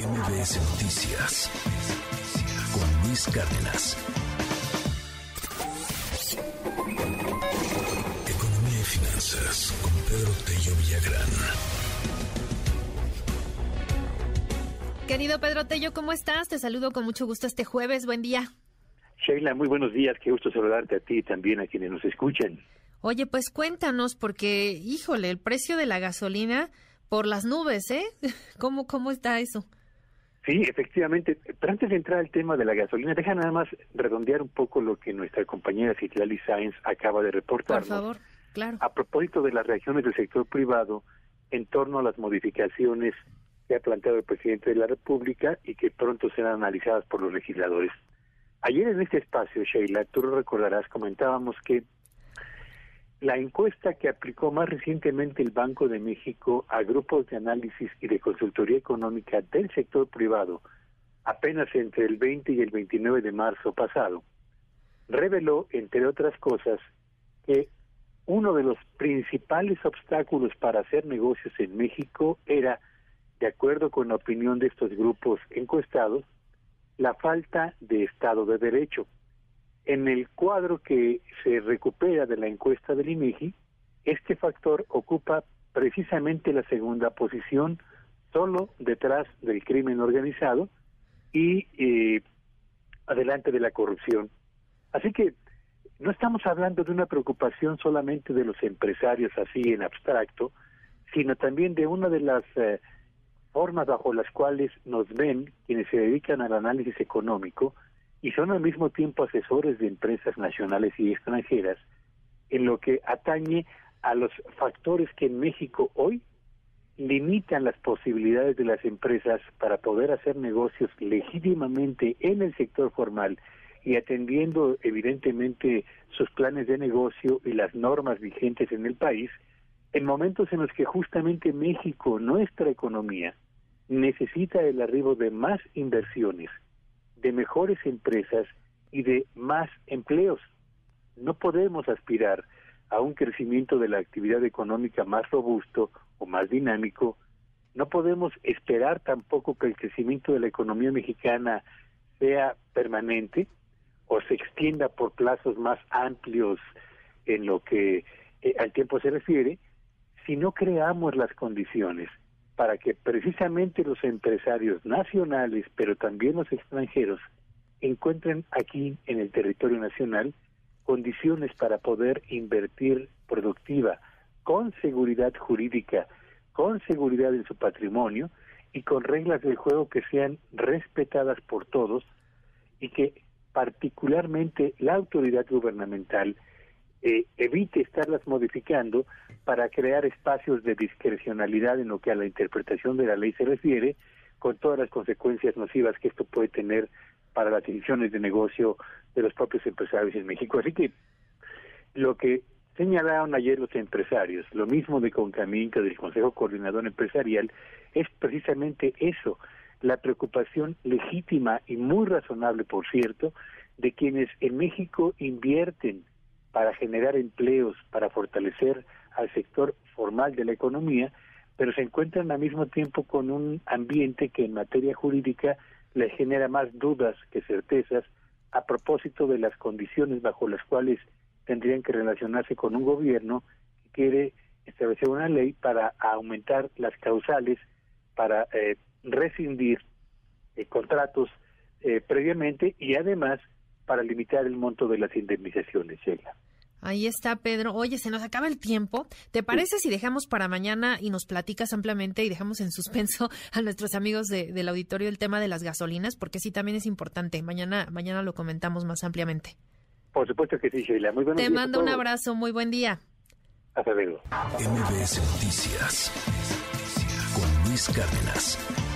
MBS Noticias con Luis Cárdenas. Economía y finanzas con Pedro Tello Villagrán. Querido Pedro Tello, ¿cómo estás? Te saludo con mucho gusto este jueves. Buen día. Sheila, muy buenos días. Qué gusto saludarte a ti y también a quienes nos escuchan. Oye, pues cuéntanos, porque, híjole, el precio de la gasolina por las nubes, ¿eh? ¿Cómo, cómo está eso? Sí, efectivamente. Pero antes de entrar al tema de la gasolina, deja nada más redondear un poco lo que nuestra compañera Citlali Sáenz acaba de reportar. Por favor, claro. A propósito de las reacciones del sector privado en torno a las modificaciones que ha planteado el presidente de la República y que pronto serán analizadas por los legisladores. Ayer en este espacio, Sheila, tú lo recordarás, comentábamos que la encuesta que aplicó más recientemente el Banco de México a grupos de análisis y de consultoría económica del sector privado, apenas entre el 20 y el 29 de marzo pasado, reveló, entre otras cosas, que uno de los principales obstáculos para hacer negocios en México era, de acuerdo con la opinión de estos grupos encuestados, la falta de Estado de Derecho. En el cuadro que se recupera de la encuesta del INEGI, este factor ocupa precisamente la segunda posición, solo detrás del crimen organizado y eh, adelante de la corrupción. Así que no estamos hablando de una preocupación solamente de los empresarios así en abstracto, sino también de una de las eh, formas bajo las cuales nos ven quienes se dedican al análisis económico y son al mismo tiempo asesores de empresas nacionales y extranjeras en lo que atañe a los factores que en México hoy limitan las posibilidades de las empresas para poder hacer negocios legítimamente en el sector formal y atendiendo evidentemente sus planes de negocio y las normas vigentes en el país, en momentos en los que justamente México, nuestra economía, necesita el arribo de más inversiones, de mejores empresas y de más empleos. No podemos aspirar a un crecimiento de la actividad económica más robusto o más dinámico. No podemos esperar tampoco que el crecimiento de la economía mexicana sea permanente o se extienda por plazos más amplios en lo que eh, al tiempo se refiere, si no creamos las condiciones para que precisamente los empresarios nacionales, pero también los extranjeros, encuentren aquí en el territorio nacional condiciones para poder invertir productiva, con seguridad jurídica, con seguridad en su patrimonio y con reglas del juego que sean respetadas por todos y que particularmente la autoridad gubernamental eh, evite estarlas modificando para crear espacios de discrecionalidad en lo que a la interpretación de la ley se refiere, con todas las consecuencias nocivas que esto puede tener para las decisiones de negocio de los propios empresarios en México. Así que lo que señalaron ayer los empresarios, lo mismo de Concamín que del Consejo Coordinador Empresarial, es precisamente eso, la preocupación legítima y muy razonable, por cierto, de quienes en México invierten para generar empleos, para fortalecer al sector formal de la economía, pero se encuentran al mismo tiempo con un ambiente que en materia jurídica le genera más dudas que certezas a propósito de las condiciones bajo las cuales tendrían que relacionarse con un gobierno que quiere establecer una ley para aumentar las causales, para eh, rescindir eh, contratos eh, previamente y además para limitar el monto de las indemnizaciones. Ahí está, Pedro. Oye, se nos acaba el tiempo. ¿Te parece si dejamos para mañana y nos platicas ampliamente y dejamos en suspenso a nuestros amigos de, del auditorio el tema de las gasolinas? Porque sí, también es importante. Mañana, mañana lo comentamos más ampliamente. Por supuesto que sí, Sheila. Muy buenos Te mando un abrazo. Muy buen día. Hasta luego. MBS Noticias con Luis Cárdenas.